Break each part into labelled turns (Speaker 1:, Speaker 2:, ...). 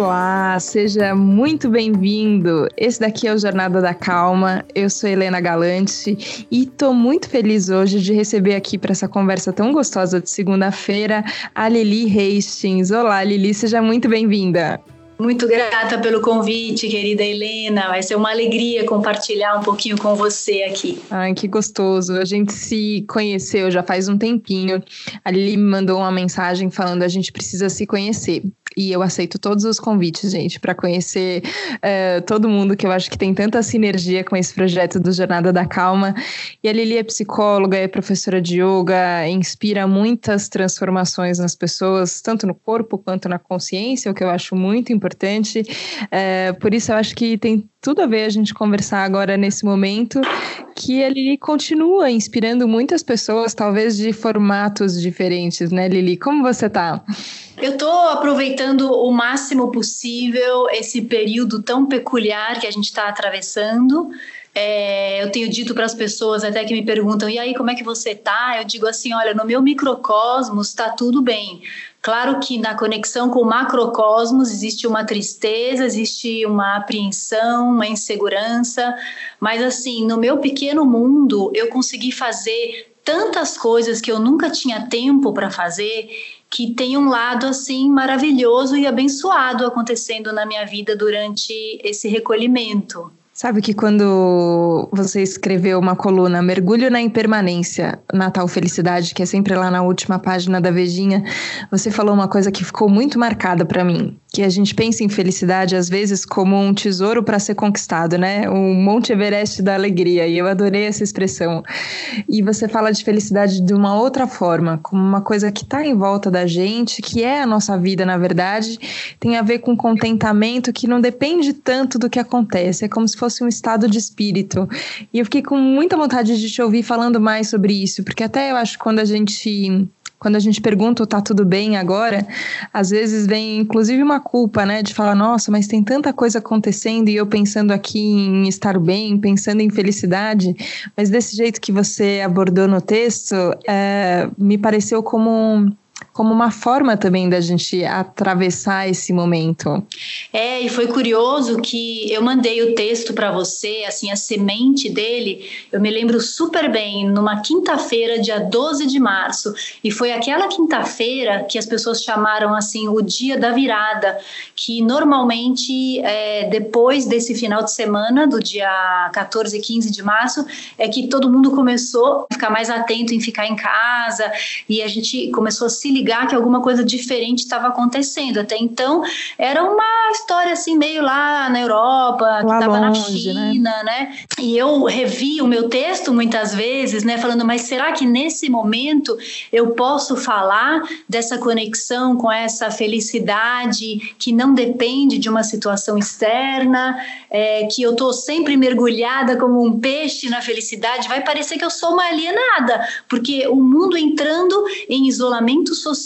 Speaker 1: Olá, seja muito bem-vindo. Esse daqui é o Jornada da Calma. Eu sou Helena Galante e tô muito feliz hoje de receber aqui para essa conversa tão gostosa de segunda-feira a Lili Hastings. Olá, Lili, seja muito bem-vinda.
Speaker 2: Muito grata pelo convite, querida Helena. Vai ser uma alegria compartilhar um pouquinho com você aqui.
Speaker 1: Ai, que gostoso. A gente se conheceu já faz um tempinho. A Lili me mandou uma mensagem falando a gente precisa se conhecer. E eu aceito todos os convites, gente, para conhecer uh, todo mundo que eu acho que tem tanta sinergia com esse projeto do Jornada da Calma. E a Lili é psicóloga, é professora de yoga, inspira muitas transformações nas pessoas, tanto no corpo quanto na consciência, o que eu acho muito importante. Uh, por isso, eu acho que tem tudo a ver a gente conversar agora nesse momento, que ele continua inspirando muitas pessoas, talvez de formatos diferentes, né, Lili? Como você tá?
Speaker 2: Eu estou aproveitando o máximo possível esse período tão peculiar que a gente está atravessando. É, eu tenho dito para as pessoas até que me perguntam, e aí, como é que você tá? Eu digo assim: olha, no meu microcosmos está tudo bem. Claro que na conexão com o macrocosmos existe uma tristeza, existe uma apreensão, uma insegurança, mas assim, no meu pequeno mundo, eu consegui fazer tantas coisas que eu nunca tinha tempo para fazer, que tem um lado assim maravilhoso e abençoado acontecendo na minha vida durante esse recolhimento.
Speaker 1: Sabe que quando você escreveu uma coluna Mergulho na Impermanência, Natal Felicidade, que é sempre lá na última página da Vejinha, você falou uma coisa que ficou muito marcada para mim, que a gente pensa em felicidade às vezes como um tesouro para ser conquistado, né? O Monte Everest da alegria, e eu adorei essa expressão. E você fala de felicidade de uma outra forma, como uma coisa que está em volta da gente, que é a nossa vida, na verdade, tem a ver com contentamento que não depende tanto do que acontece, é como se fosse um estado de espírito. E eu fiquei com muita vontade de te ouvir falando mais sobre isso, porque até eu acho que quando a gente quando a gente pergunta tá tudo bem agora, às vezes vem inclusive uma culpa, né, de falar, nossa, mas tem tanta coisa acontecendo e eu pensando aqui em estar bem, pensando em felicidade, mas desse jeito que você abordou no texto, é, me pareceu como como uma forma também da gente atravessar esse momento.
Speaker 2: É, e foi curioso que eu mandei o texto para você, assim, a semente dele, eu me lembro super bem, numa quinta-feira, dia 12 de março, e foi aquela quinta-feira que as pessoas chamaram, assim, o dia da virada, que normalmente, é, depois desse final de semana, do dia 14 e 15 de março, é que todo mundo começou a ficar mais atento em ficar em casa, e a gente começou a se ligar que alguma coisa diferente estava acontecendo. Até então era uma história assim meio lá na Europa, lá que estava na China, né? né? E eu revi o meu texto muitas vezes, né, falando, mas será que nesse momento eu posso falar dessa conexão com essa felicidade que não depende de uma situação externa, é, que eu estou sempre mergulhada como um peixe na felicidade? Vai parecer que eu sou uma alienada, porque o mundo entrando em isolamento social,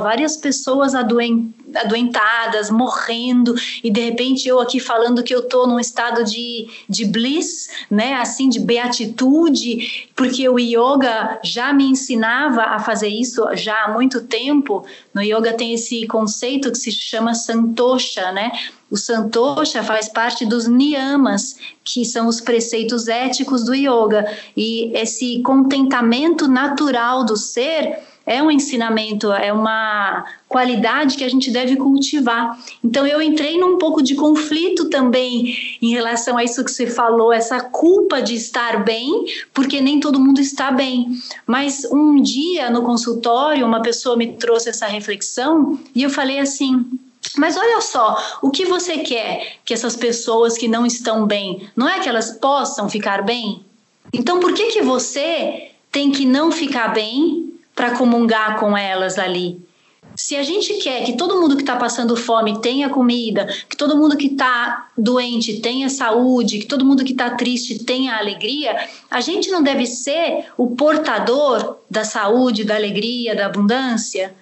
Speaker 2: várias pessoas adoentadas, morrendo, e de repente eu aqui falando que eu estou num estado de, de bliss, né, assim, de beatitude, porque o yoga já me ensinava a fazer isso já há muito tempo. No yoga tem esse conceito que se chama santosha, né? O santosha faz parte dos niyamas, que são os preceitos éticos do yoga, e esse contentamento natural do ser é um ensinamento, é uma qualidade que a gente deve cultivar. Então eu entrei num pouco de conflito também em relação a isso que você falou, essa culpa de estar bem, porque nem todo mundo está bem. Mas um dia no consultório, uma pessoa me trouxe essa reflexão e eu falei assim: mas olha só, o que você quer que essas pessoas que não estão bem, não é que elas possam ficar bem? Então por que que você tem que não ficar bem para comungar com elas ali. Se a gente quer que todo mundo que está passando fome tenha comida, que todo mundo que está doente tenha saúde, que todo mundo que está triste tenha alegria, a gente não deve ser o portador da saúde, da alegria, da abundância?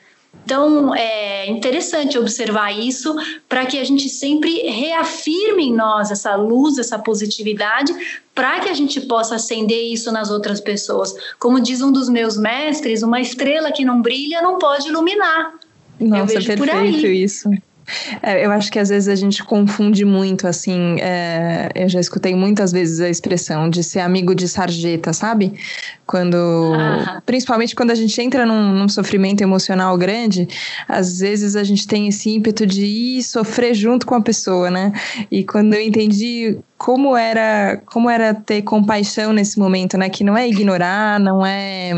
Speaker 2: Então, é interessante observar isso para que a gente sempre reafirme em nós essa luz, essa positividade, para que a gente possa acender isso nas outras pessoas. Como diz um dos meus mestres, uma estrela que não brilha não pode iluminar.
Speaker 1: Nossa, perfeito isso. É, eu acho que às vezes a gente confunde muito, assim. É, eu já escutei muitas vezes a expressão de ser amigo de sarjeta, sabe? Quando. Ah. Principalmente quando a gente entra num, num, sofrimento emocional grande, às vezes a gente tem esse ímpeto de ir sofrer junto com a pessoa, né? E quando eu entendi como era, como era ter compaixão nesse momento, né? Que não é ignorar, não é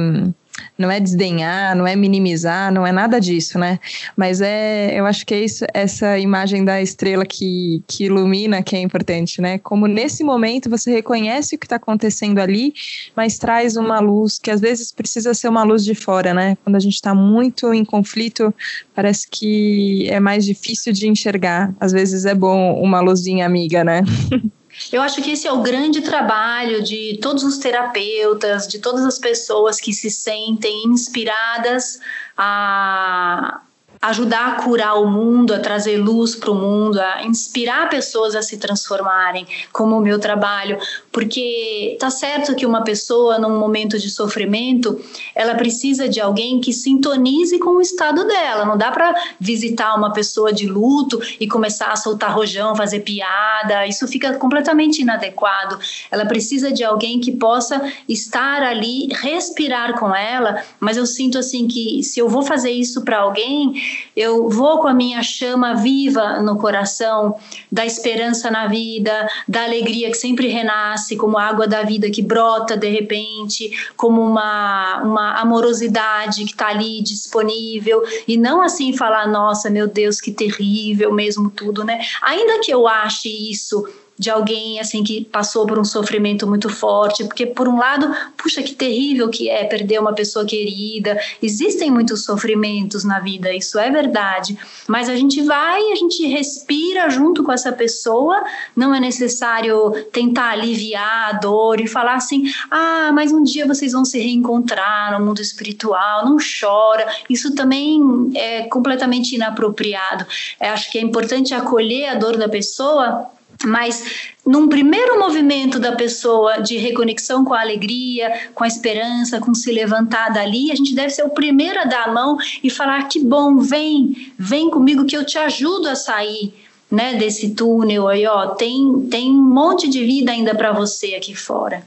Speaker 1: não é desdenhar, não é minimizar, não é nada disso, né? Mas é, eu acho que é isso, essa imagem da estrela que, que ilumina que é importante, né? Como nesse momento você reconhece o que está acontecendo ali, mas traz uma luz que às vezes precisa ser uma luz de fora, né? Quando a gente está muito em conflito, parece que é mais difícil de enxergar. Às vezes é bom uma luzinha amiga, né?
Speaker 2: Eu acho que esse é o grande trabalho de todos os terapeutas, de todas as pessoas que se sentem inspiradas a ajudar a curar o mundo, a trazer luz para o mundo, a inspirar pessoas a se transformarem, como o meu trabalho, porque tá certo que uma pessoa num momento de sofrimento, ela precisa de alguém que sintonize com o estado dela. Não dá para visitar uma pessoa de luto e começar a soltar rojão, fazer piada, isso fica completamente inadequado. Ela precisa de alguém que possa estar ali, respirar com ela, mas eu sinto assim que se eu vou fazer isso para alguém, eu vou com a minha chama viva no coração, da esperança na vida, da alegria que sempre renasce, como a água da vida que brota de repente, como uma, uma amorosidade que está ali disponível, e não assim falar, nossa, meu Deus, que terrível mesmo tudo, né? Ainda que eu ache isso de alguém assim que passou por um sofrimento muito forte, porque por um lado, puxa que terrível que é perder uma pessoa querida. Existem muitos sofrimentos na vida, isso é verdade, mas a gente vai, a gente respira junto com essa pessoa, não é necessário tentar aliviar a dor e falar assim: "Ah, mas um dia vocês vão se reencontrar no mundo espiritual, não chora". Isso também é completamente inapropriado. Eu acho que é importante acolher a dor da pessoa mas num primeiro movimento da pessoa de reconexão com a alegria, com a esperança, com se levantar dali, a gente deve ser o primeiro a dar a mão e falar: que bom, vem, vem comigo que eu te ajudo a sair. Né, desse túnel aí, ó, tem, tem um monte de vida ainda para você aqui fora.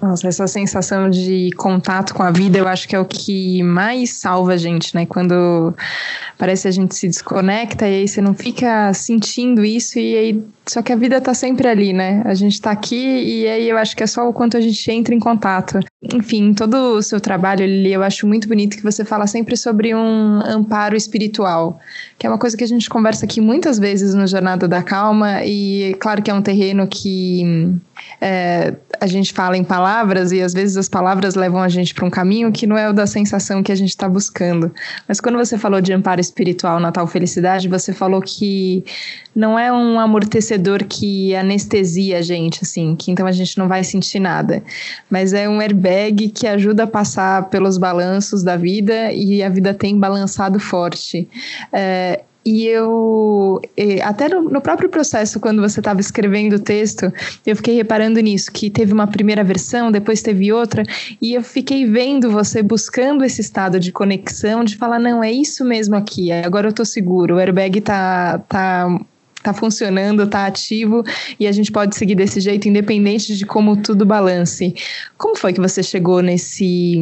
Speaker 1: Nossa, essa sensação de contato com a vida, eu acho que é o que mais salva a gente, né? Quando parece que a gente se desconecta e aí você não fica sentindo isso e aí só que a vida tá sempre ali, né? A gente tá aqui e aí eu acho que é só o quanto a gente entra em contato. Enfim, todo o seu trabalho, Lili, eu acho muito bonito que você fala sempre sobre um amparo espiritual, que é uma coisa que a gente conversa aqui muitas vezes no Jornada da Calma e claro que é um terreno que é, a gente fala em palavras e às vezes as palavras levam a gente para um caminho que não é o da sensação que a gente está buscando. Mas quando você falou de amparo espiritual na tal felicidade, você falou que não é um amortecedor que anestesia a gente, assim, que então a gente não vai sentir nada. Mas é um airbag que ajuda a passar pelos balanços da vida e a vida tem balançado forte. É, e eu, até no, no, próprio processo, quando você estava escrevendo o texto, eu fiquei reparando nisso, que teve uma primeira versão, depois teve outra, e eu fiquei vendo você buscando esse estado de conexão, de falar, não, é isso mesmo aqui, agora eu estou seguro, o airbag está tá tá funcionando, tá ativo e a gente pode seguir desse jeito independente de como tudo balance. Como foi que você chegou nesse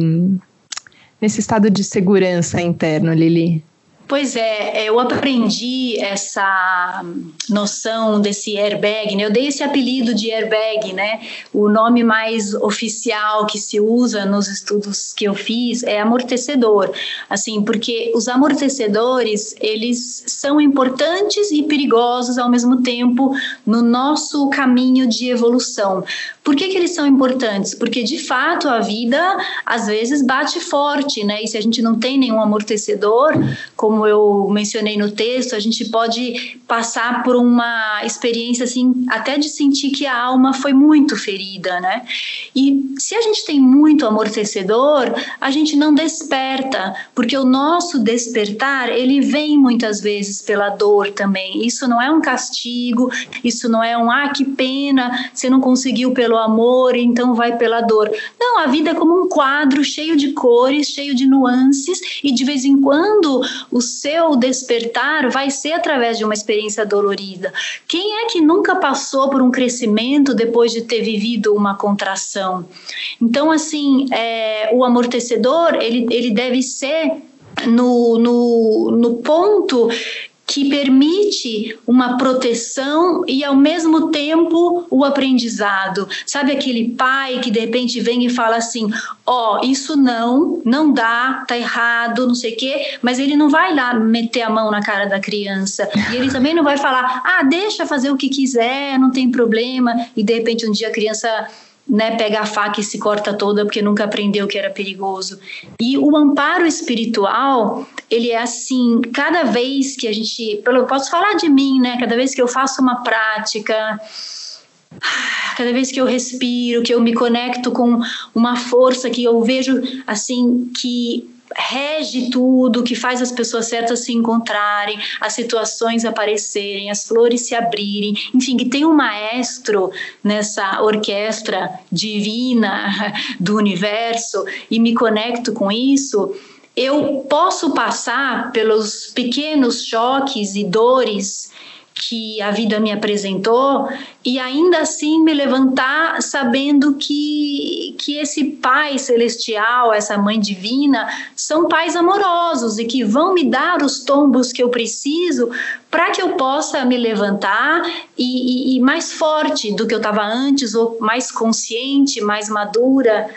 Speaker 1: nesse estado de segurança interno, Lili?
Speaker 2: Pois é, eu aprendi essa noção desse airbag, né? Eu dei esse apelido de airbag, né? O nome mais oficial que se usa nos estudos que eu fiz é amortecedor, assim, porque os amortecedores, eles são importantes e perigosos ao mesmo tempo no nosso caminho de evolução. Por que, que eles são importantes? Porque de fato a vida às vezes bate forte, né? E se a gente não tem nenhum amortecedor, como eu mencionei no texto, a gente pode passar por uma experiência assim, até de sentir que a alma foi muito ferida, né? E se a gente tem muito amortecedor, a gente não desperta, porque o nosso despertar, ele vem muitas vezes pela dor também. Isso não é um castigo, isso não é um ah, que pena, você não conseguiu pelo amor, então vai pela dor. Não, a vida é como um quadro cheio de cores, cheio de nuances, e de vez em quando o seu despertar vai ser através de uma experiência dolorida. Quem é que nunca passou por um crescimento depois de ter vivido uma contração? Então, assim, é, o amortecedor ele, ele deve ser no, no, no ponto que permite uma proteção e ao mesmo tempo o aprendizado. Sabe aquele pai que de repente vem e fala assim: "Ó, oh, isso não, não dá, tá errado, não sei o quê", mas ele não vai lá meter a mão na cara da criança. E ele também não vai falar: "Ah, deixa fazer o que quiser, não tem problema". E de repente um dia a criança né, pega a faca e se corta toda porque nunca aprendeu que era perigoso. E o amparo espiritual, ele é assim, cada vez que a gente, eu posso falar de mim, né, cada vez que eu faço uma prática, cada vez que eu respiro, que eu me conecto com uma força que eu vejo assim que rege tudo, que faz as pessoas certas se encontrarem, as situações aparecerem, as flores se abrirem, enfim, que tem um maestro nessa orquestra divina do universo e me conecto com isso, eu posso passar pelos pequenos choques e dores que a vida me apresentou e ainda assim me levantar sabendo que, que esse Pai celestial, essa Mãe divina, são pais amorosos e que vão me dar os tombos que eu preciso para que eu possa me levantar e, e, e mais forte do que eu estava antes, ou mais consciente, mais madura.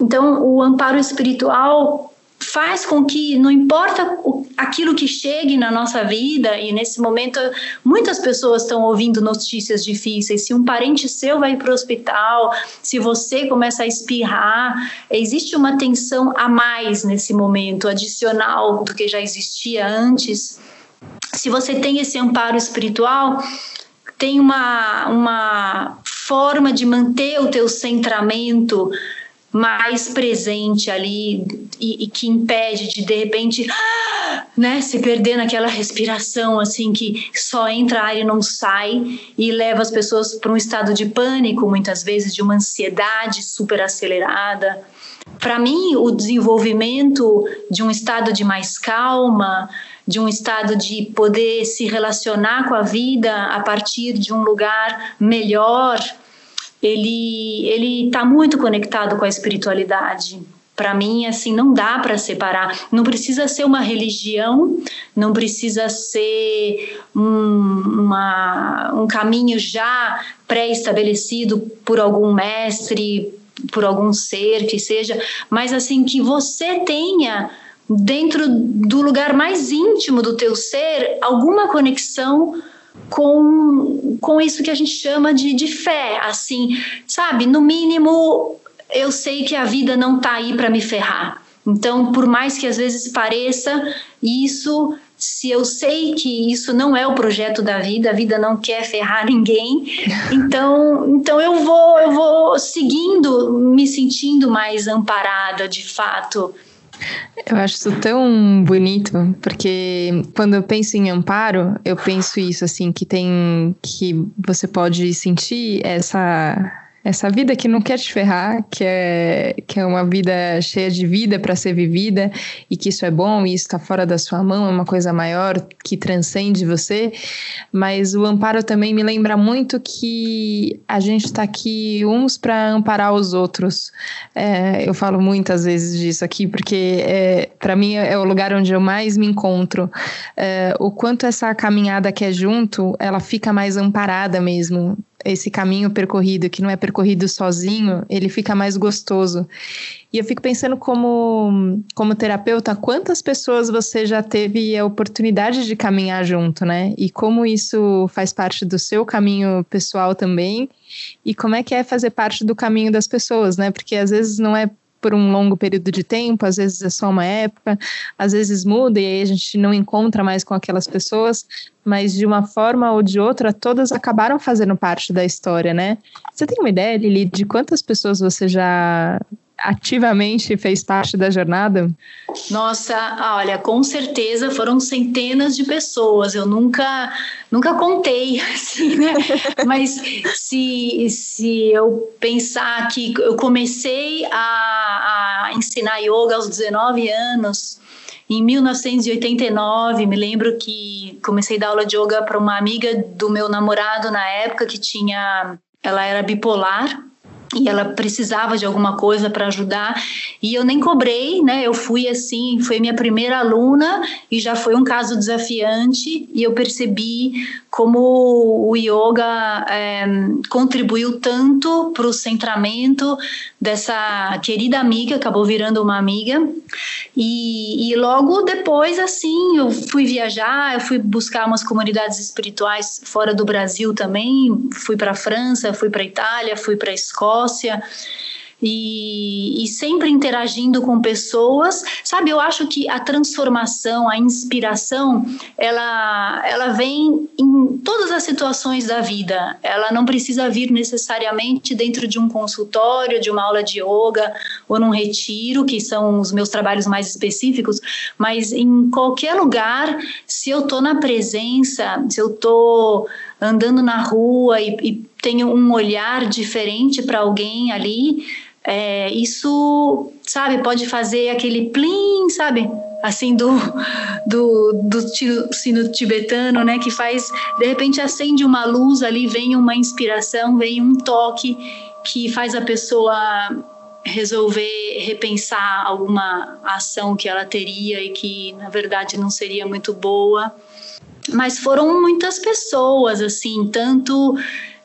Speaker 2: Então, o amparo espiritual faz com que, não importa aquilo que chegue na nossa vida, e nesse momento muitas pessoas estão ouvindo notícias difíceis. Se um parente seu vai para o hospital, se você começa a espirrar, existe uma tensão a mais nesse momento, adicional do que já existia antes. Se você tem esse amparo espiritual, tem uma, uma forma de manter o teu centramento mais presente ali e, e, que impede de de repente né, se perder naquela respiração assim que só entra ar e não sai e leva as pessoas para um estado de pânico muitas vezes de uma ansiedade super acelerada. Para mim o desenvolvimento de um estado de mais calma de um estado de poder se relacionar com a vida a partir de um lugar melhor ele ele está muito conectado com a espiritualidade. Para mim, assim, não dá para separar. Não precisa ser uma religião, não precisa ser um, uma, um caminho já pré-estabelecido por algum mestre, por algum ser que seja, mas assim que você tenha dentro do lugar mais íntimo do teu ser alguma conexão com, com isso que a gente chama de, de fé, assim, sabe? No mínimo, eu sei que a vida não tá aí para me ferrar. Então, por mais que às vezes pareça isso, se eu sei que isso não é o projeto da vida, a vida não quer ferrar ninguém, então, então eu vou eu vou seguindo, me sentindo mais amparada de fato
Speaker 1: eu acho isso tão bonito, porque quando eu penso em amparo, eu penso isso assim, que tem que você pode sentir essa essa vida que não quer te ferrar, que é, que é uma vida cheia de vida para ser vivida e que isso é bom e isso está fora da sua mão, é uma coisa maior que transcende você. Mas o amparo também me lembra muito que a gente está aqui uns para amparar os outros. É, eu falo muitas vezes disso aqui porque é, para mim é o lugar onde eu mais me encontro. É, o quanto essa caminhada que é junto, ela fica mais amparada mesmo esse caminho percorrido, que não é percorrido sozinho, ele fica mais gostoso. E eu fico pensando como, como terapeuta, quantas pessoas você já teve a oportunidade de caminhar junto, né? E como isso faz parte do seu caminho pessoal também, e como é que é fazer parte do caminho das pessoas, né? Porque às vezes não é por um longo período de tempo, às vezes é só uma época, às vezes muda e aí a gente não encontra mais com aquelas pessoas, mas de uma forma ou de outra, todas acabaram fazendo parte da história, né? Você tem uma ideia, Lili, de quantas pessoas você já ativamente fez parte da jornada?
Speaker 2: Nossa, olha, com certeza foram centenas de pessoas. Eu nunca, nunca contei, assim, né? Mas se, se eu pensar que eu comecei a, a ensinar yoga aos 19 anos, em 1989, me lembro que comecei a dar aula de yoga para uma amiga do meu namorado na época que tinha, ela era bipolar e ela precisava de alguma coisa para ajudar e eu nem cobrei, né? Eu fui assim, foi minha primeira aluna e já foi um caso desafiante e eu percebi como o yoga é, contribuiu tanto para o centramento dessa querida amiga, acabou virando uma amiga e, e logo depois assim eu fui viajar, eu fui buscar umas comunidades espirituais fora do Brasil também, fui para a França, fui para a Itália, fui para a Escócia Escócia. E, e, sempre interagindo com pessoas, sabe? Eu acho que a transformação, a inspiração, ela, ela vem em todas as situações da vida. Ela não precisa vir necessariamente dentro de um consultório, de uma aula de yoga ou num retiro, que são os meus trabalhos mais específicos, mas em qualquer lugar, se eu estou na presença, se eu estou andando na rua e, e tenho um olhar diferente para alguém ali, é, isso, sabe, pode fazer aquele plim, sabe? Assim, do, do, do sino tibetano, né? Que faz, de repente, acende uma luz ali, vem uma inspiração, vem um toque que faz a pessoa resolver repensar alguma ação que ela teria e que, na verdade, não seria muito boa mas foram muitas pessoas, assim, tanto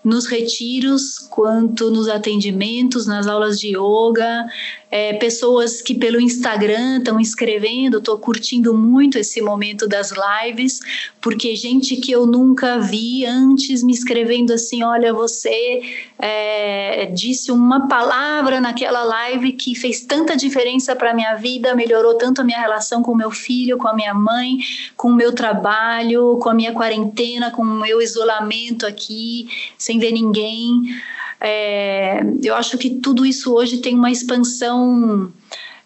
Speaker 2: nos retiros quanto nos atendimentos, nas aulas de yoga, é, pessoas que pelo Instagram estão escrevendo, estou curtindo muito esse momento das lives, porque gente que eu nunca vi antes me escrevendo assim: olha, você é, disse uma palavra naquela live que fez tanta diferença para a minha vida, melhorou tanto a minha relação com meu filho, com a minha mãe, com o meu trabalho, com a minha quarentena, com o meu isolamento aqui, sem ver ninguém. É, eu acho que tudo isso hoje tem uma expansão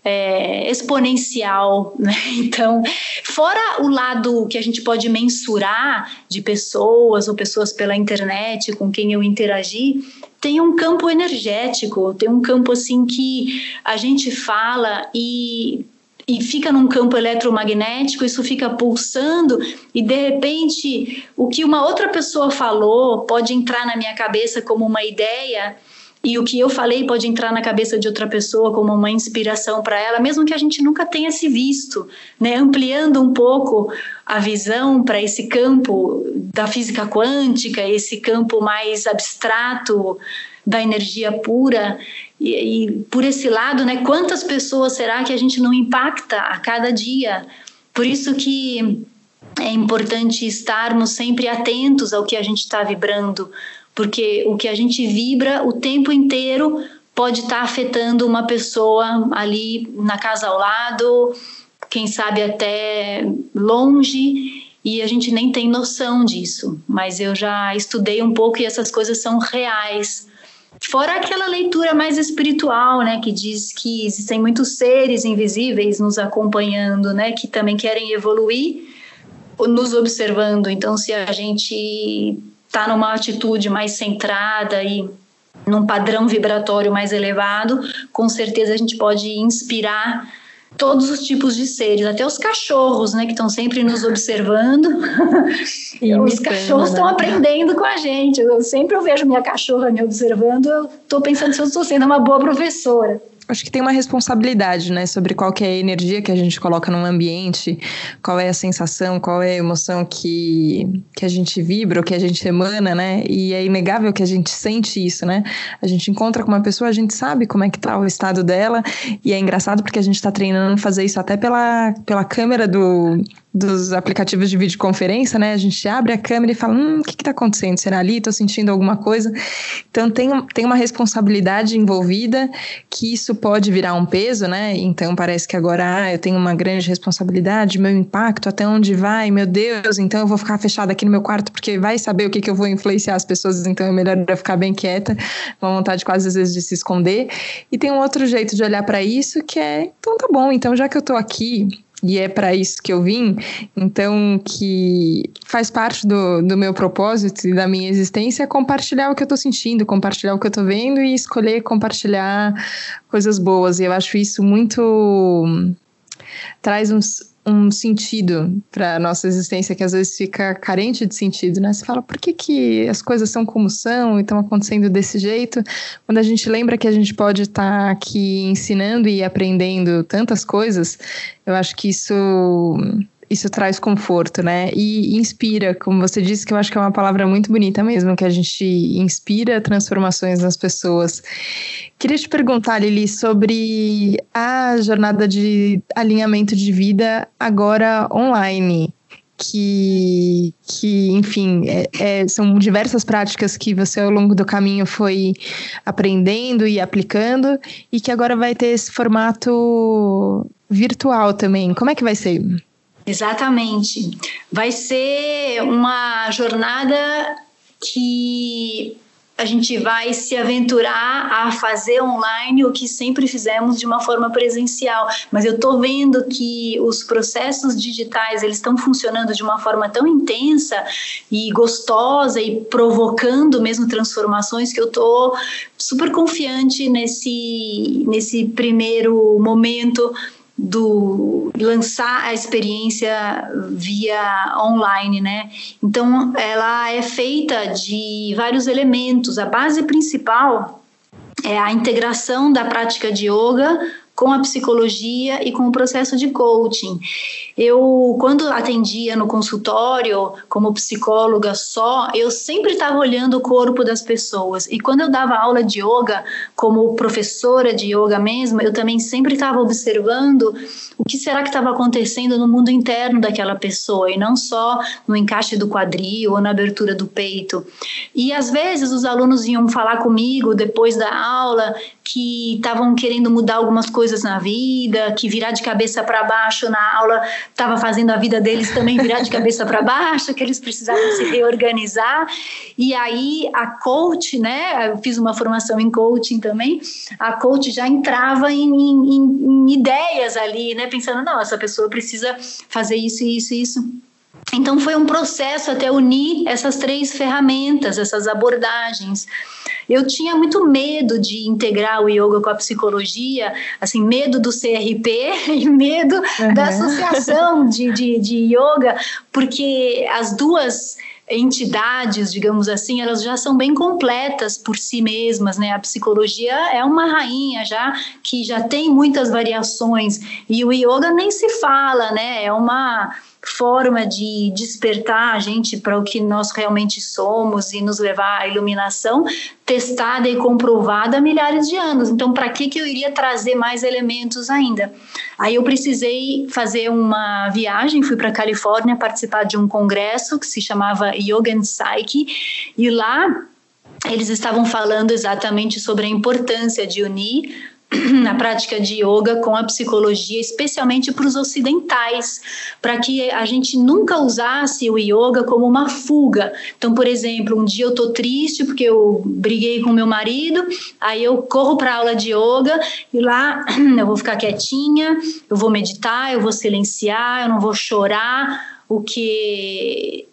Speaker 2: é, exponencial, né? Então, fora o lado que a gente pode mensurar de pessoas ou pessoas pela internet com quem eu interagi, tem um campo energético, tem um campo assim que a gente fala e e fica num campo eletromagnético, isso fica pulsando e de repente o que uma outra pessoa falou pode entrar na minha cabeça como uma ideia e o que eu falei pode entrar na cabeça de outra pessoa como uma inspiração para ela, mesmo que a gente nunca tenha se visto, né? Ampliando um pouco a visão para esse campo da física quântica, esse campo mais abstrato da energia pura. E, e, por esse lado, né, quantas pessoas será que a gente não impacta a cada dia? Por isso que é importante estarmos sempre atentos ao que a gente está vibrando, porque o que a gente vibra o tempo inteiro pode estar tá afetando uma pessoa ali na casa ao lado, quem sabe até longe, e a gente nem tem noção disso. Mas eu já estudei um pouco e essas coisas são reais. Fora aquela leitura mais espiritual, né, que diz que existem muitos seres invisíveis nos acompanhando, né, que também querem evoluir, nos observando. Então, se a gente está numa atitude mais centrada e num padrão vibratório mais elevado, com certeza a gente pode inspirar todos os tipos de seres, até os cachorros, né, que estão sempre nos observando. E os cachorros estão né? aprendendo com a gente. Eu sempre eu vejo minha cachorra me observando, eu estou pensando se eu estou sendo uma boa professora
Speaker 1: acho que tem uma responsabilidade, né, sobre qual que é a energia que a gente coloca num ambiente, qual é a sensação, qual é a emoção que, que a gente vibra, ou que a gente emana, né, e é inegável que a gente sente isso, né, a gente encontra com uma pessoa, a gente sabe como é que tá o estado dela, e é engraçado porque a gente está treinando fazer isso até pela, pela câmera do, dos aplicativos de videoconferência, né? A gente abre a câmera e fala: hum, o que está acontecendo? Será ali? Estou sentindo alguma coisa. Então, tem, tem uma responsabilidade envolvida que isso pode virar um peso, né? Então, parece que agora ah, eu tenho uma grande responsabilidade, meu impacto, até onde vai, meu Deus, então eu vou ficar fechada aqui no meu quarto porque vai saber o que, que eu vou influenciar as pessoas, então é melhor eu ficar bem quieta, uma vontade quase às vezes de se esconder. E tem um outro jeito de olhar para isso que é: então tá bom, então já que eu estou aqui, e é para isso que eu vim, então que faz parte do, do meu propósito e da minha existência é compartilhar o que eu estou sentindo, compartilhar o que eu estou vendo e escolher compartilhar coisas boas. E eu acho isso muito traz uns, um sentido para nossa existência que às vezes fica carente de sentido, né? Você fala, por que, que as coisas são como são e estão acontecendo desse jeito? Quando a gente lembra que a gente pode estar tá aqui ensinando e aprendendo tantas coisas, eu acho que isso isso traz conforto, né? E inspira, como você disse, que eu acho que é uma palavra muito bonita mesmo, que a gente inspira transformações nas pessoas. Queria te perguntar, Lili, sobre a jornada de alinhamento de vida agora online. Que, que enfim, é, é, são diversas práticas que você ao longo do caminho foi aprendendo e aplicando, e que agora vai ter esse formato virtual também. Como é que vai ser?
Speaker 2: Exatamente. Vai ser uma jornada que a gente vai se aventurar a fazer online o que sempre fizemos de uma forma presencial. Mas eu estou vendo que os processos digitais eles estão funcionando de uma forma tão intensa e gostosa e provocando mesmo transformações que eu estou super confiante nesse nesse primeiro momento do lançar a experiência via online, né? Então, ela é feita de vários elementos. A base principal é a integração da prática de yoga com a psicologia e com o processo de coaching. Eu, quando atendia no consultório como psicóloga só, eu sempre estava olhando o corpo das pessoas. E quando eu dava aula de yoga, como professora de yoga mesmo, eu também sempre estava observando o que será que estava acontecendo no mundo interno daquela pessoa e não só no encaixe do quadril ou na abertura do peito. E às vezes os alunos iam falar comigo depois da aula que estavam querendo mudar algumas coisas na vida, que virar de cabeça para baixo na aula estava fazendo a vida deles também virar de cabeça para baixo, que eles precisavam se reorganizar. E aí a coach, né? Eu fiz uma formação em coaching também. A coach já entrava em, em, em ideias ali, né? Pensando, não, essa pessoa precisa fazer isso, isso, isso. Então foi um processo até unir essas três ferramentas, essas abordagens. Eu tinha muito medo de integrar o yoga com a psicologia, assim, medo do CRP e medo uhum. da associação de, de, de yoga, porque as duas entidades, digamos assim, elas já são bem completas por si mesmas, né? A psicologia é uma rainha já que já tem muitas variações e o yoga nem se fala, né? É uma forma de despertar a gente para o que nós realmente somos e nos levar à iluminação, testada e comprovada há milhares de anos. Então, para que, que eu iria trazer mais elementos ainda? Aí eu precisei fazer uma viagem, fui para a Califórnia participar de um congresso que se chamava Yoga and Psyche, e lá eles estavam falando exatamente sobre a importância de unir na prática de yoga com a psicologia, especialmente para os ocidentais, para que a gente nunca usasse o yoga como uma fuga. Então, por exemplo, um dia eu tô triste porque eu briguei com meu marido, aí eu corro para aula de yoga e lá eu vou ficar quietinha, eu vou meditar, eu vou silenciar, eu não vou chorar, o que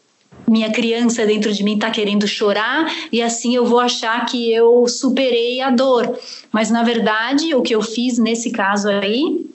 Speaker 2: minha criança dentro de mim está querendo chorar e assim eu vou achar que eu superei a dor. Mas na verdade, o que eu fiz nesse caso aí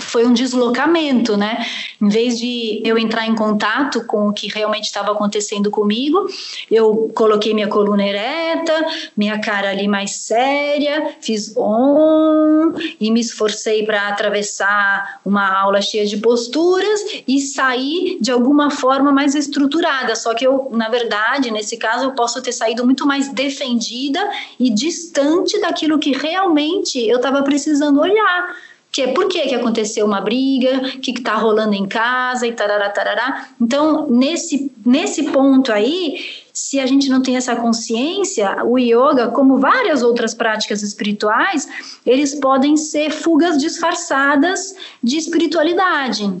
Speaker 2: foi um deslocamento, né? Em vez de eu entrar em contato com o que realmente estava acontecendo comigo, eu coloquei minha coluna ereta, minha cara ali mais séria, fiz om e me esforcei para atravessar uma aula cheia de posturas e sair de alguma forma mais estruturada. Só que eu, na verdade, nesse caso, eu posso ter saído muito mais defendida e distante daquilo que realmente eu estava precisando olhar que é por que, que aconteceu uma briga, o que está rolando em casa e tarará, tarará. Então, nesse, nesse ponto aí, se a gente não tem essa consciência, o yoga, como várias outras práticas espirituais, eles podem ser fugas disfarçadas de espiritualidade.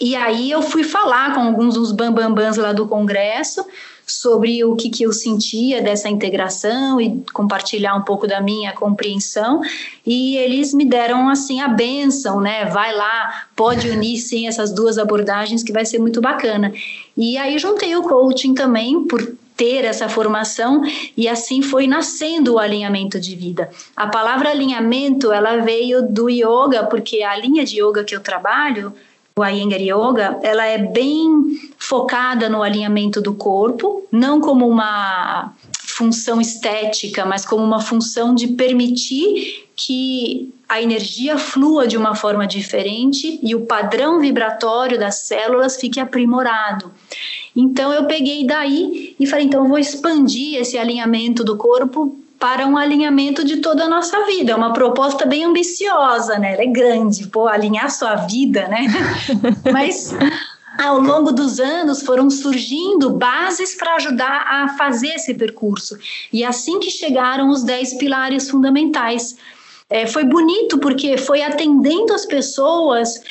Speaker 2: E aí eu fui falar com alguns dos bambambãs lá do congresso, sobre o que, que eu sentia dessa integração e compartilhar um pouco da minha compreensão. E eles me deram assim a benção, né? Vai lá, pode unir sim essas duas abordagens que vai ser muito bacana. E aí juntei o coaching também por ter essa formação e assim foi nascendo o alinhamento de vida. A palavra alinhamento, ela veio do yoga, porque a linha de yoga que eu trabalho, o Iyengar Yoga, ela é bem focada no alinhamento do corpo, não como uma função estética, mas como uma função de permitir que a energia flua de uma forma diferente e o padrão vibratório das células fique aprimorado. Então eu peguei daí e falei, então vou expandir esse alinhamento do corpo para um alinhamento de toda a nossa vida. É uma proposta bem ambiciosa, né? Ela é grande, pô, alinhar sua vida, né? Mas ao longo dos anos foram surgindo bases para ajudar a fazer esse percurso. E assim que chegaram os dez pilares fundamentais. É, foi bonito porque foi atendendo as pessoas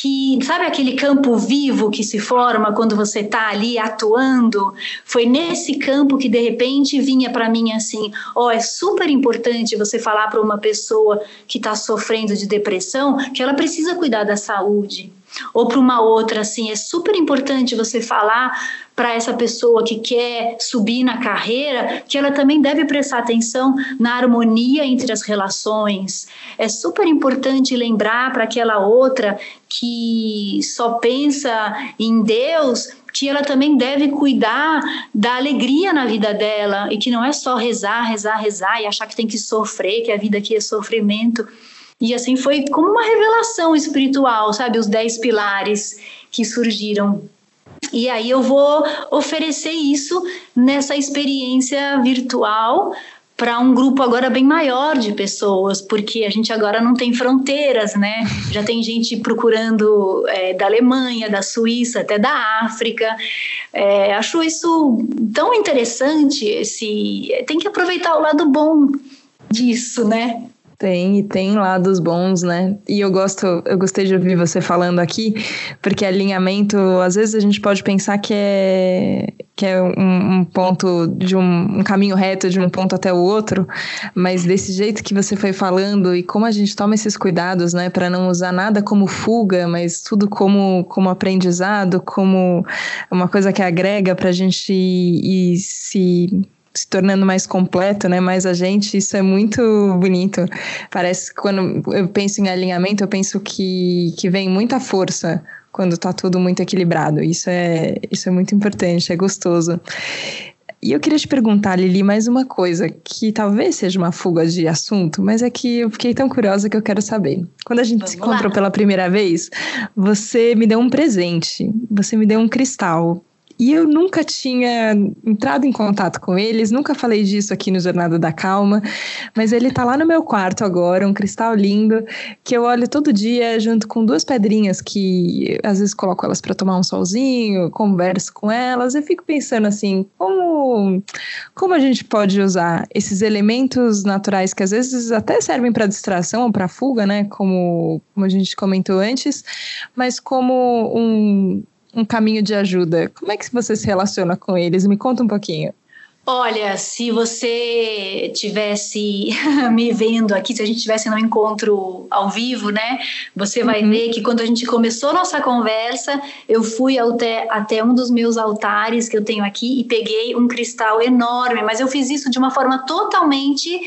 Speaker 2: que sabe aquele campo vivo que se forma quando você está ali atuando? Foi nesse campo que de repente vinha para mim assim: ó, oh, é super importante você falar para uma pessoa que está sofrendo de depressão que ela precisa cuidar da saúde ou para uma outra, assim, é super importante você falar para essa pessoa que quer subir na carreira que ela também deve prestar atenção na harmonia entre as relações. É super importante lembrar para aquela outra que só pensa em Deus que ela também deve cuidar da alegria na vida dela e que não é só rezar, rezar, rezar e achar que tem que sofrer, que a vida aqui é sofrimento. E assim foi como uma revelação espiritual, sabe? Os dez pilares que surgiram. E aí eu vou oferecer isso nessa experiência virtual para um grupo agora bem maior de pessoas, porque a gente agora não tem fronteiras, né? Já tem gente procurando é, da Alemanha, da Suíça, até da África. É, acho isso tão interessante. Esse, tem que aproveitar o lado bom disso, né?
Speaker 1: Tem, e tem lados bons, né? E eu gosto, eu gostei de ouvir você falando aqui, porque alinhamento, às vezes a gente pode pensar que é, que é um, um ponto de um, um, caminho reto de um ponto até o outro, mas desse jeito que você foi falando e como a gente toma esses cuidados, né, para não usar nada como fuga, mas tudo como, como aprendizado, como uma coisa que agrega para a gente ir, ir se se tornando mais completo, né? Mais a gente, isso é muito bonito. Parece que quando eu penso em alinhamento, eu penso que, que vem muita força quando tá tudo muito equilibrado. Isso é, isso é muito importante, é gostoso. E eu queria te perguntar, Lili, mais uma coisa, que talvez seja uma fuga de assunto, mas é que eu fiquei tão curiosa que eu quero saber. Quando a gente Vamos se encontrou lá. pela primeira vez, você me deu um presente, você me deu um cristal e eu nunca tinha entrado em contato com eles, nunca falei disso aqui no Jornada da Calma, mas ele tá lá no meu quarto agora, um cristal lindo, que eu olho todo dia junto com duas pedrinhas que às vezes coloco elas para tomar um solzinho, converso com elas, e fico pensando assim, como como a gente pode usar esses elementos naturais que às vezes até servem para distração ou para fuga, né, como como a gente comentou antes, mas como um um caminho de ajuda. Como é que você se relaciona com eles? Me conta um pouquinho.
Speaker 2: Olha, se você tivesse me vendo aqui, se a gente tivesse no encontro ao vivo, né? Você vai uhum. ver que quando a gente começou nossa conversa, eu fui até, até um dos meus altares que eu tenho aqui e peguei um cristal enorme, mas eu fiz isso de uma forma totalmente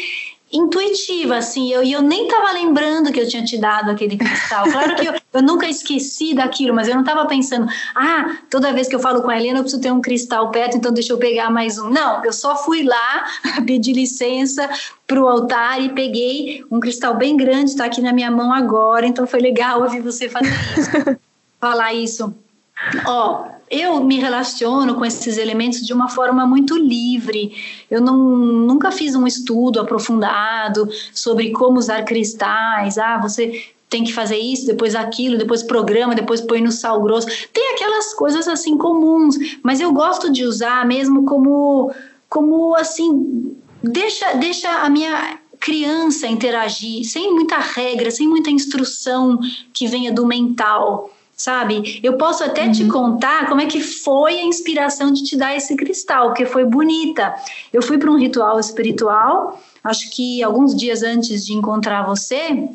Speaker 2: intuitiva, assim, eu, e eu nem estava lembrando que eu tinha te dado aquele cristal. Claro que eu, eu nunca esqueci daquilo, mas eu não estava pensando, ah, toda vez que eu falo com a Helena eu preciso ter um cristal perto, então deixa eu pegar mais um. Não, eu só fui lá, pedi licença para o altar e peguei um cristal bem grande, está aqui na minha mão agora, então foi legal ouvir você fazer isso, falar isso. Ó, eu me relaciono com esses elementos de uma forma muito livre. Eu não, nunca fiz um estudo aprofundado sobre como usar cristais. Ah, você tem que fazer isso, depois aquilo, depois programa, depois põe no sal grosso. Tem aquelas coisas assim comuns, mas eu gosto de usar mesmo como como assim, deixa deixa a minha criança interagir sem muita regra, sem muita instrução que venha do mental sabe? Eu posso até uhum. te contar como é que foi a inspiração de te dar esse cristal, porque foi bonita. Eu fui para um ritual espiritual, acho que alguns dias antes de encontrar você,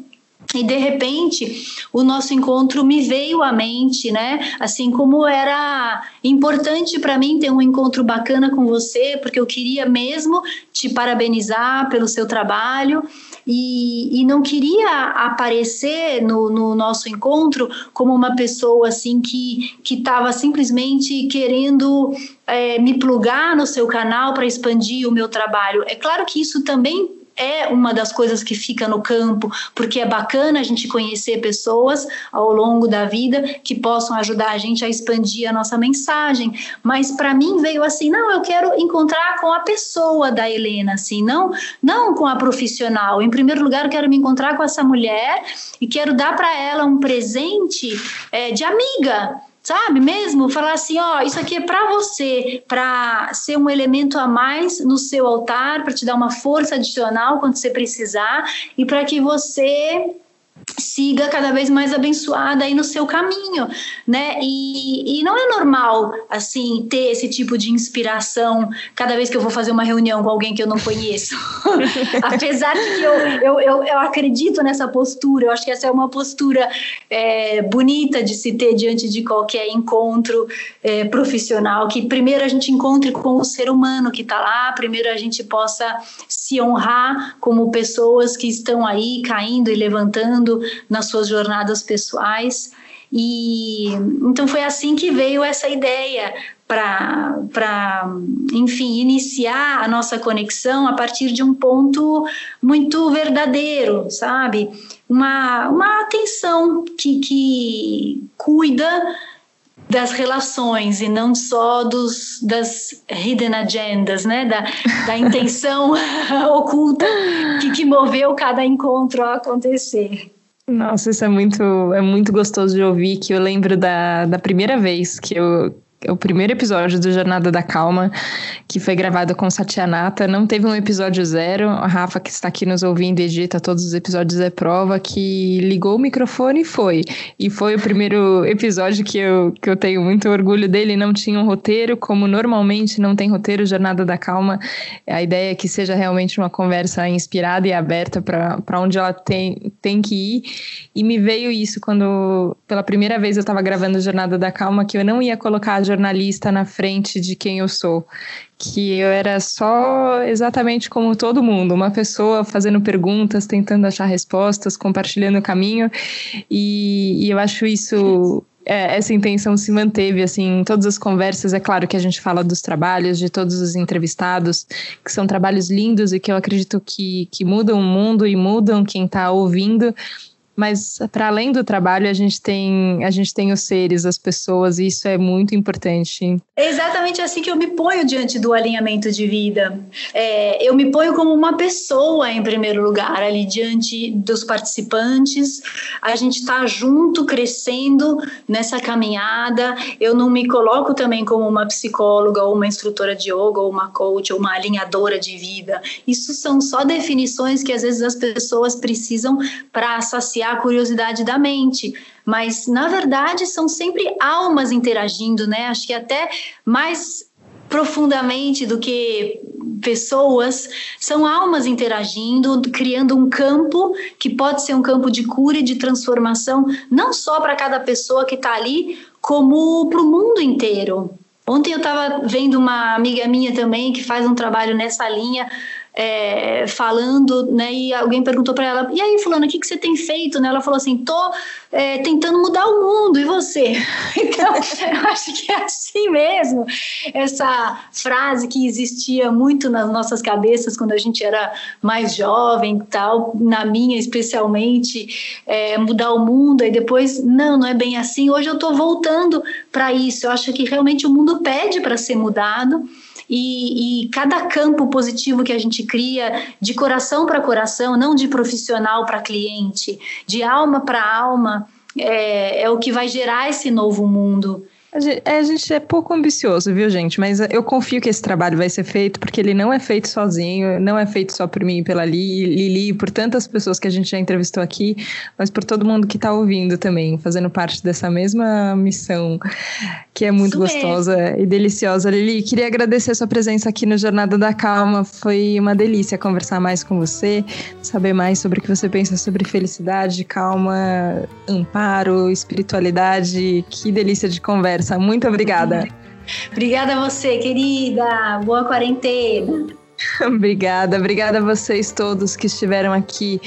Speaker 2: e de repente o nosso encontro me veio à mente, né? Assim como era importante para mim ter um encontro bacana com você, porque eu queria mesmo te parabenizar pelo seu trabalho e, e não queria aparecer no, no, nosso encontro como uma pessoa assim que que estava simplesmente querendo é, me plugar no seu canal para expandir o meu trabalho. É claro que isso também é uma das coisas que fica no campo, porque é bacana a gente conhecer pessoas ao longo da vida que possam ajudar a gente a expandir a nossa mensagem. Mas para mim veio assim, não, eu quero encontrar com a pessoa da Helena, assim, não, não com a profissional. Em primeiro lugar, eu quero me encontrar com essa mulher e quero dar para ela um presente é, de amiga sabe mesmo? Falar assim ó isso aqui é para você para ser um elemento a mais no seu altar para te dar uma força adicional quando você precisar e para que você siga cada vez mais abençoada aí no seu caminho, né? E, e não é normal, assim, ter esse tipo de inspiração cada vez que eu vou fazer uma reunião com alguém que eu não conheço. Apesar de que eu, eu, eu, eu, acredito nessa postura, eu acho que essa é uma postura é, bonita de se ter diante de qualquer encontro é, profissional, que primeiro a gente encontre com o ser humano que está lá, primeiro a gente possa se honrar como pessoas que estão aí caindo e levantando nas suas jornadas pessoais. E então foi assim que veio essa ideia para, enfim, iniciar a nossa conexão a partir de um ponto muito verdadeiro, sabe? Uma, uma atenção que, que cuida das relações e não só dos, das hidden agendas, né? da, da intenção oculta que, que moveu cada encontro a acontecer.
Speaker 1: Nossa, isso é muito, é muito gostoso de ouvir, que eu lembro da, da primeira vez que eu, o primeiro episódio do Jornada da Calma, que foi gravado com Satyanata. Não teve um episódio zero. A Rafa, que está aqui nos ouvindo e edita todos os episódios, é prova que ligou o microfone e foi. E foi o primeiro episódio que eu, que eu tenho muito orgulho dele. Não tinha um roteiro, como normalmente não tem roteiro. Jornada da Calma, a ideia é que seja realmente uma conversa inspirada e aberta para onde ela tem, tem que ir. E me veio isso quando, pela primeira vez, eu estava gravando Jornada da Calma, que eu não ia colocar a jornalista na frente de quem eu sou, que eu era só exatamente como todo mundo, uma pessoa fazendo perguntas, tentando achar respostas, compartilhando o caminho, e, e eu acho isso é, essa intenção se manteve assim em todas as conversas. É claro que a gente fala dos trabalhos de todos os entrevistados, que são trabalhos lindos e que eu acredito que, que mudam o mundo e mudam quem está ouvindo mas para além do trabalho a gente tem a gente tem os seres, as pessoas e isso é muito importante.
Speaker 2: É exatamente assim que eu me ponho diante do alinhamento de vida. É, eu me ponho como uma pessoa em primeiro lugar ali diante dos participantes. A gente está junto crescendo nessa caminhada. Eu não me coloco também como uma psicóloga ou uma instrutora de yoga ou uma coach ou uma alinhadora de vida. Isso são só definições que às vezes as pessoas precisam para saciar a curiosidade da mente. Mas, na verdade, são sempre almas interagindo, né? Acho que até mais profundamente do que pessoas, são almas interagindo, criando um campo que pode ser um campo de cura e de transformação, não só para cada pessoa que está ali, como para o mundo inteiro. Ontem eu estava vendo uma amiga minha também que faz um trabalho nessa linha é, falando, né? E alguém perguntou para ela: e aí, fulano, o que, que você tem feito? Né? Ela falou assim: tô é, tentando mudar o mundo, e você? Então, eu acho que é assim mesmo. Essa frase que existia muito nas nossas cabeças quando a gente era mais jovem, tal, na minha especialmente, é, mudar o mundo, e depois, não, não é bem assim. Hoje eu estou voltando para isso. Eu acho que realmente o mundo pede para ser mudado e, e cada campo positivo que a gente cria, de coração para coração, não de profissional para cliente, de alma para alma, é, é o que vai gerar esse novo mundo.
Speaker 1: A gente, é, a gente, é pouco ambicioso, viu, gente? Mas eu confio que esse trabalho vai ser feito, porque ele não é feito sozinho, não é feito só por mim e pela Lili, por tantas pessoas que a gente já entrevistou aqui, mas por todo mundo que está ouvindo também, fazendo parte dessa mesma missão, que é muito Isso gostosa e deliciosa. Lili, queria agradecer a sua presença aqui no Jornada da Calma. Foi uma delícia conversar mais com você, saber mais sobre o que você pensa sobre felicidade, calma, amparo, espiritualidade. Que delícia de conversa conversa. Muito obrigada.
Speaker 2: Obrigada a você, querida. Boa quarentena.
Speaker 1: obrigada, obrigada a vocês todos que estiveram aqui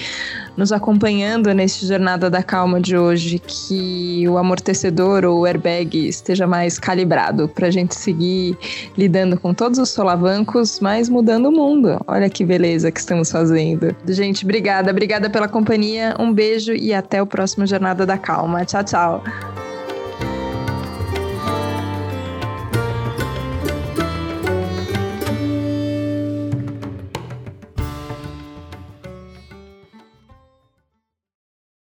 Speaker 1: nos acompanhando neste Jornada da Calma de hoje. Que o amortecedor ou o airbag esteja mais calibrado para a gente seguir lidando com todos os solavancos, mas mudando o mundo. Olha que beleza que estamos fazendo. Gente, obrigada, obrigada pela companhia. Um beijo e até o próximo Jornada da Calma. Tchau, tchau.